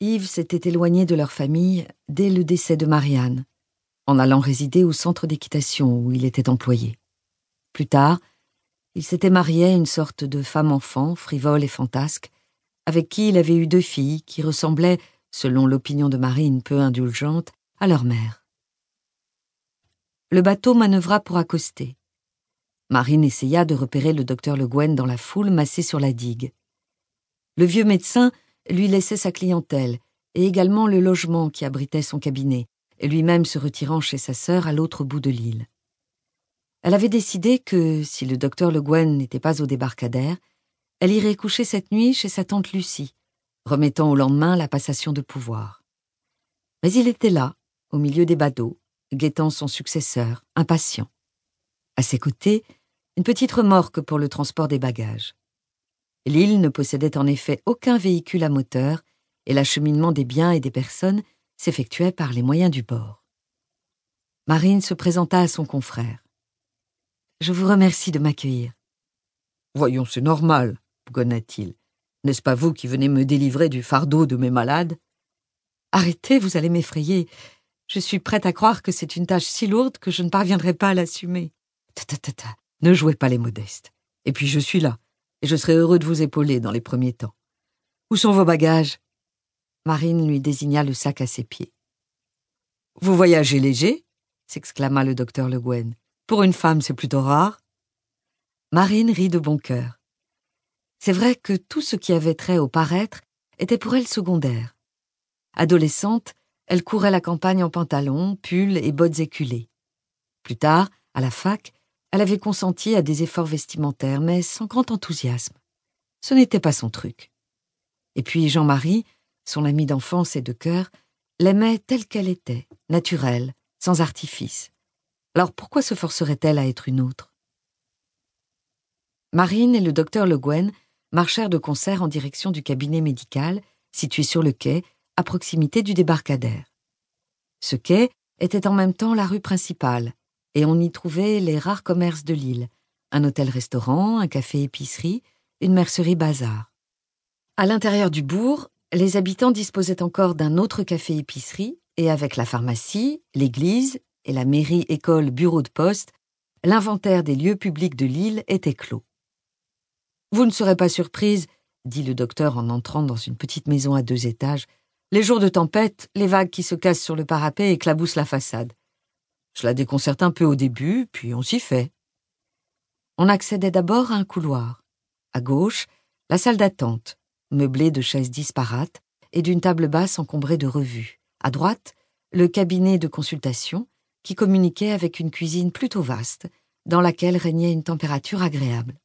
Yves s'était éloigné de leur famille dès le décès de Marianne, en allant résider au centre d'équitation où il était employé. Plus tard, il s'était marié à une sorte de femme-enfant, frivole et fantasque, avec qui il avait eu deux filles qui ressemblaient, selon l'opinion de Marine peu indulgente, à leur mère. Le bateau manœuvra pour accoster. Marine essaya de repérer le docteur Le Guen dans la foule massée sur la digue. Le vieux médecin lui laissait sa clientèle et également le logement qui abritait son cabinet, lui-même se retirant chez sa sœur à l'autre bout de l'île. Elle avait décidé que, si le docteur Le Guen n'était pas au débarcadère, elle irait coucher cette nuit chez sa tante Lucie, remettant au lendemain la passation de pouvoir. Mais il était là, au milieu des badauds, guettant son successeur, impatient. À ses côtés, une petite remorque pour le transport des bagages. L'île ne possédait en effet aucun véhicule à moteur et l'acheminement des biens et des personnes s'effectuait par les moyens du bord. Marine se présenta à son confrère. Je vous remercie de m'accueillir. Voyons, c'est normal, bougonna-t-il. N'est-ce pas vous qui venez me délivrer du fardeau de mes malades? Arrêtez, vous allez m'effrayer. Je suis prête à croire que c'est une tâche si lourde que je ne parviendrai pas à l'assumer. Ta ta ta ta, ne jouez pas les modestes. Et puis je suis là et je serai heureux de vous épauler dans les premiers temps. Où sont vos bagages? Marine lui désigna le sac à ses pieds. Vous voyagez léger? s'exclama le docteur Le Guen. Pour une femme, c'est plutôt rare. Marine rit de bon cœur. C'est vrai que tout ce qui avait trait au paraître était pour elle secondaire. Adolescente, elle courait la campagne en pantalon, pull et bottes éculées. Plus tard, à la fac, elle avait consenti à des efforts vestimentaires, mais sans grand enthousiasme. Ce n'était pas son truc. Et puis Jean-Marie, son ami d'enfance et de cœur, l'aimait telle qu'elle était, naturelle, sans artifice. Alors pourquoi se forcerait-elle à être une autre? Marine et le docteur Le Guen marchèrent de concert en direction du cabinet médical, situé sur le quai, à proximité du débarcadère. Ce quai était en même temps la rue principale, et on y trouvait les rares commerces de l'île, un hôtel-restaurant, un café-épicerie, une mercerie-bazar. À l'intérieur du bourg, les habitants disposaient encore d'un autre café-épicerie, et avec la pharmacie, l'église et la mairie, école, bureau de poste, l'inventaire des lieux publics de l'île était clos. Vous ne serez pas surprise, dit le docteur en entrant dans une petite maison à deux étages. Les jours de tempête, les vagues qui se cassent sur le parapet éclaboussent la façade. Cela déconcerte un peu au début, puis on s'y fait. On accédait d'abord à un couloir. À gauche, la salle d'attente, meublée de chaises disparates et d'une table basse encombrée de revues. À droite, le cabinet de consultation, qui communiquait avec une cuisine plutôt vaste, dans laquelle régnait une température agréable.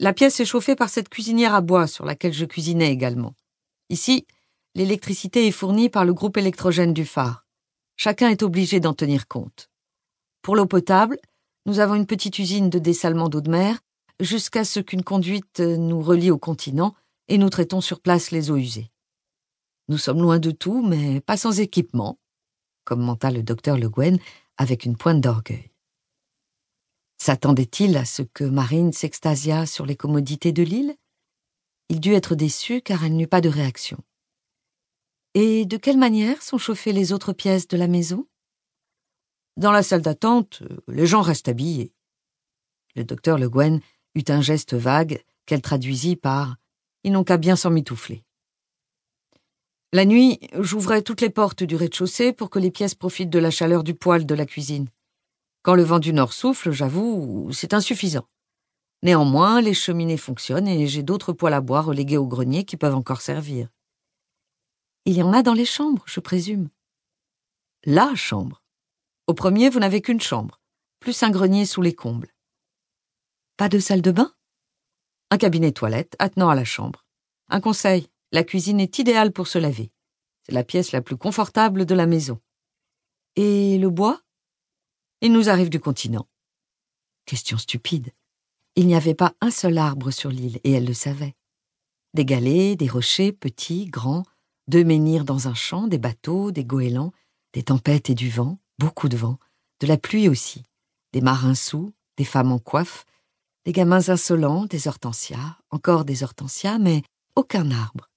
La pièce est chauffée par cette cuisinière à bois sur laquelle je cuisinais également. Ici, l'électricité est fournie par le groupe électrogène du phare. Chacun est obligé d'en tenir compte. Pour l'eau potable, nous avons une petite usine de dessalement d'eau de mer jusqu'à ce qu'une conduite nous relie au continent et nous traitons sur place les eaux usées. Nous sommes loin de tout, mais pas sans équipement, commenta le docteur Le Guen avec une pointe d'orgueil. S'attendait-il à ce que Marine s'extasiât sur les commodités de l'île? Il dut être déçu car elle n'eut pas de réaction. Et de quelle manière sont chauffées les autres pièces de la maison? Dans la salle d'attente, les gens restent habillés. Le docteur Le Guen eut un geste vague qu'elle traduisit par Ils n'ont qu'à bien s'en mitoufler. La nuit, j'ouvrais toutes les portes du rez-de-chaussée pour que les pièces profitent de la chaleur du poêle de la cuisine. Quand le vent du nord souffle, j'avoue, c'est insuffisant. Néanmoins, les cheminées fonctionnent et j'ai d'autres poêles à bois relégués au grenier qui peuvent encore servir. Il y en a dans les chambres, je présume. La chambre. Au premier, vous n'avez qu'une chambre, plus un grenier sous les combles. Pas de salle de bain? Un cabinet toilette attenant à la chambre. Un conseil, la cuisine est idéale pour se laver. C'est la pièce la plus confortable de la maison. Et le bois? Il nous arrive du continent. Question stupide. Il n'y avait pas un seul arbre sur l'île, et elle le savait. Des galets, des rochers, petits, grands, deux menhirs dans un champ, des bateaux, des goélands, des tempêtes et du vent, beaucoup de vent, de la pluie aussi, des marins sous, des femmes en coiffe, des gamins insolents, des hortensias, encore des hortensias, mais aucun arbre.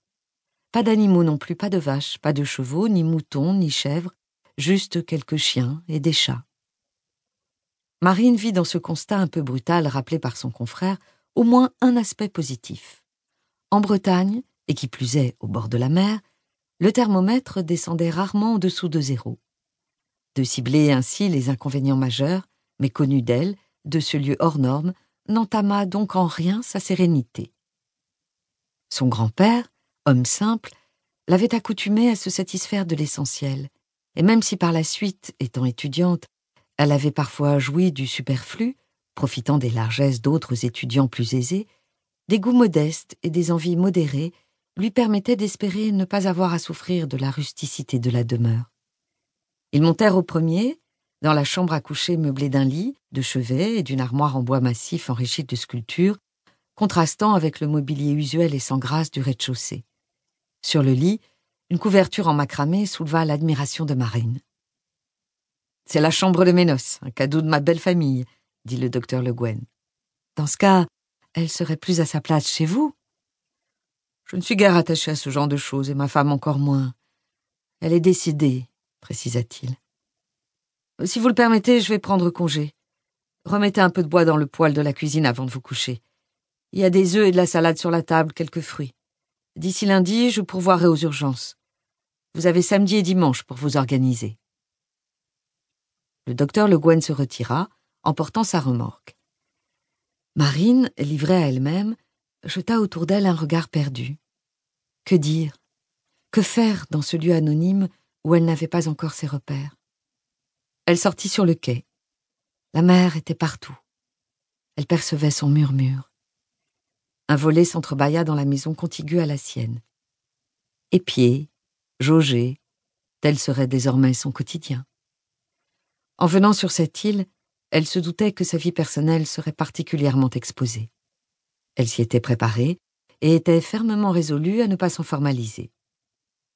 pas d'animaux non plus, pas de vaches, pas de chevaux, ni moutons, ni chèvres, juste quelques chiens et des chats. Marine vit dans ce constat un peu brutal rappelé par son confrère au moins un aspect positif. En Bretagne, et qui plus est au bord de la mer, le thermomètre descendait rarement en dessous de zéro. De cibler ainsi les inconvénients majeurs, mais connus d'elle, de ce lieu hors norme, n'entama donc en rien sa sérénité. Son grand-père, homme simple, l'avait accoutumée à se satisfaire de l'essentiel, et même si par la suite, étant étudiante, elle avait parfois joui du superflu, profitant des largesses d'autres étudiants plus aisés, des goûts modestes et des envies modérées lui permettaient d'espérer ne pas avoir à souffrir de la rusticité de la demeure. Ils montèrent au premier, dans la chambre à coucher meublée d'un lit, de chevet et d'une armoire en bois massif enrichie de sculptures, contrastant avec le mobilier usuel et sans grâce du rez-de-chaussée. Sur le lit, une couverture en macramé souleva l'admiration de Marine. C'est la chambre de mes noces, un cadeau de ma belle famille, dit le docteur Le Guen. Dans ce cas, elle serait plus à sa place chez vous. Je ne suis guère attaché à ce genre de choses, et ma femme encore moins. Elle est décidée, précisa-t-il. Si vous le permettez, je vais prendre congé. Remettez un peu de bois dans le poêle de la cuisine avant de vous coucher. Il y a des œufs et de la salade sur la table, quelques fruits. D'ici lundi, je pourvoirai aux urgences. Vous avez samedi et dimanche pour vous organiser. Le docteur Le Guen se retira, emportant sa remorque. Marine, livrée à elle-même, jeta autour d'elle un regard perdu. Que dire? Que faire dans ce lieu anonyme où elle n'avait pas encore ses repères? Elle sortit sur le quai. La mer était partout. Elle percevait son murmure. Un volet s'entrebâilla dans la maison contiguë à la sienne. Épier, jauger, tel serait désormais son quotidien. En venant sur cette île, elle se doutait que sa vie personnelle serait particulièrement exposée. Elle s'y était préparée et était fermement résolue à ne pas s'en formaliser.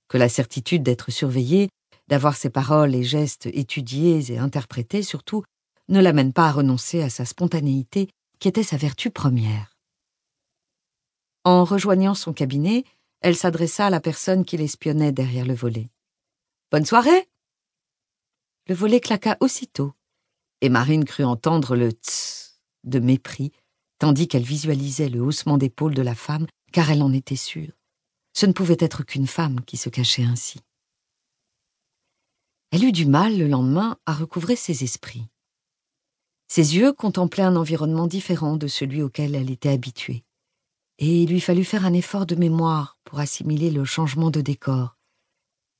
Que la certitude d'être surveillée, d'avoir ses paroles et gestes étudiés et interprétés surtout, ne l'amène pas à renoncer à sa spontanéité qui était sa vertu première. En rejoignant son cabinet, elle s'adressa à la personne qui l'espionnait derrière le volet. Bonne soirée. Le volet claqua aussitôt, et Marine crut entendre le tss de mépris, tandis qu'elle visualisait le haussement d'épaule de la femme, car elle en était sûre. Ce ne pouvait être qu'une femme qui se cachait ainsi. Elle eut du mal le lendemain à recouvrer ses esprits. Ses yeux contemplaient un environnement différent de celui auquel elle était habituée et il lui fallut faire un effort de mémoire pour assimiler le changement de décor.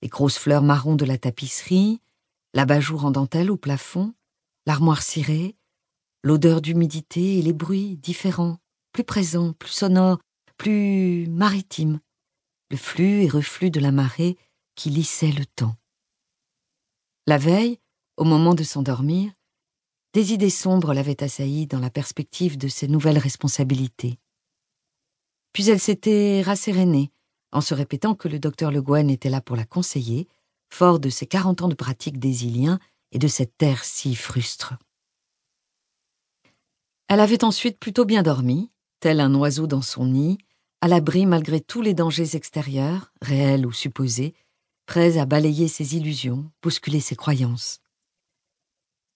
Les grosses fleurs marron de la tapisserie, l'abat-jour en dentelle au plafond, l'armoire cirée, l'odeur d'humidité et les bruits différents, plus présents, plus sonores, plus maritimes, le flux et reflux de la marée qui lissait le temps. La veille, au moment de s'endormir, des idées sombres l'avaient assaillie dans la perspective de ses nouvelles responsabilités. Puis elle s'était rassérénée en se répétant que le docteur Le Guen était là pour la conseiller, fort de ses quarante ans de pratique des Iliens et de cette terre si frustre. Elle avait ensuite plutôt bien dormi, tel un oiseau dans son nid, à l'abri malgré tous les dangers extérieurs, réels ou supposés, prêts à balayer ses illusions, bousculer ses croyances.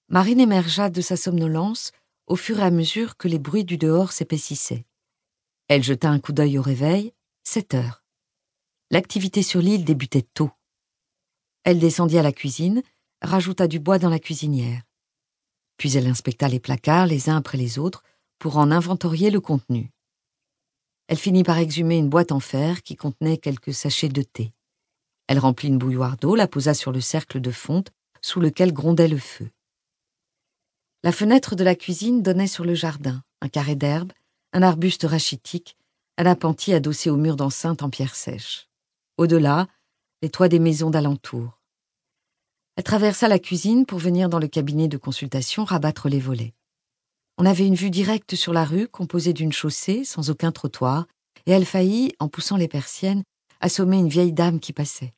Marine émergea de sa somnolence au fur et à mesure que les bruits du dehors s'épaississaient. Elle jeta un coup d'œil au réveil, sept heures. L'activité sur l'île débutait tôt. Elle descendit à la cuisine, rajouta du bois dans la cuisinière. Puis elle inspecta les placards les uns après les autres pour en inventorier le contenu. Elle finit par exhumer une boîte en fer qui contenait quelques sachets de thé. Elle remplit une bouilloire d'eau, la posa sur le cercle de fonte sous lequel grondait le feu. La fenêtre de la cuisine donnait sur le jardin, un carré d'herbe, un arbuste rachitique, un appentis adossé au mur d'enceinte en pierre sèche. Au-delà, les toits des maisons d'alentour. Elle traversa la cuisine pour venir dans le cabinet de consultation rabattre les volets. On avait une vue directe sur la rue composée d'une chaussée sans aucun trottoir, et elle faillit, en poussant les persiennes, assommer une vieille dame qui passait.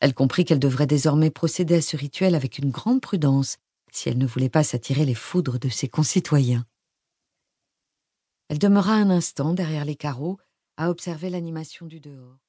Elle comprit qu'elle devrait désormais procéder à ce rituel avec une grande prudence si elle ne voulait pas s'attirer les foudres de ses concitoyens. Elle demeura un instant derrière les carreaux à observer l'animation du dehors.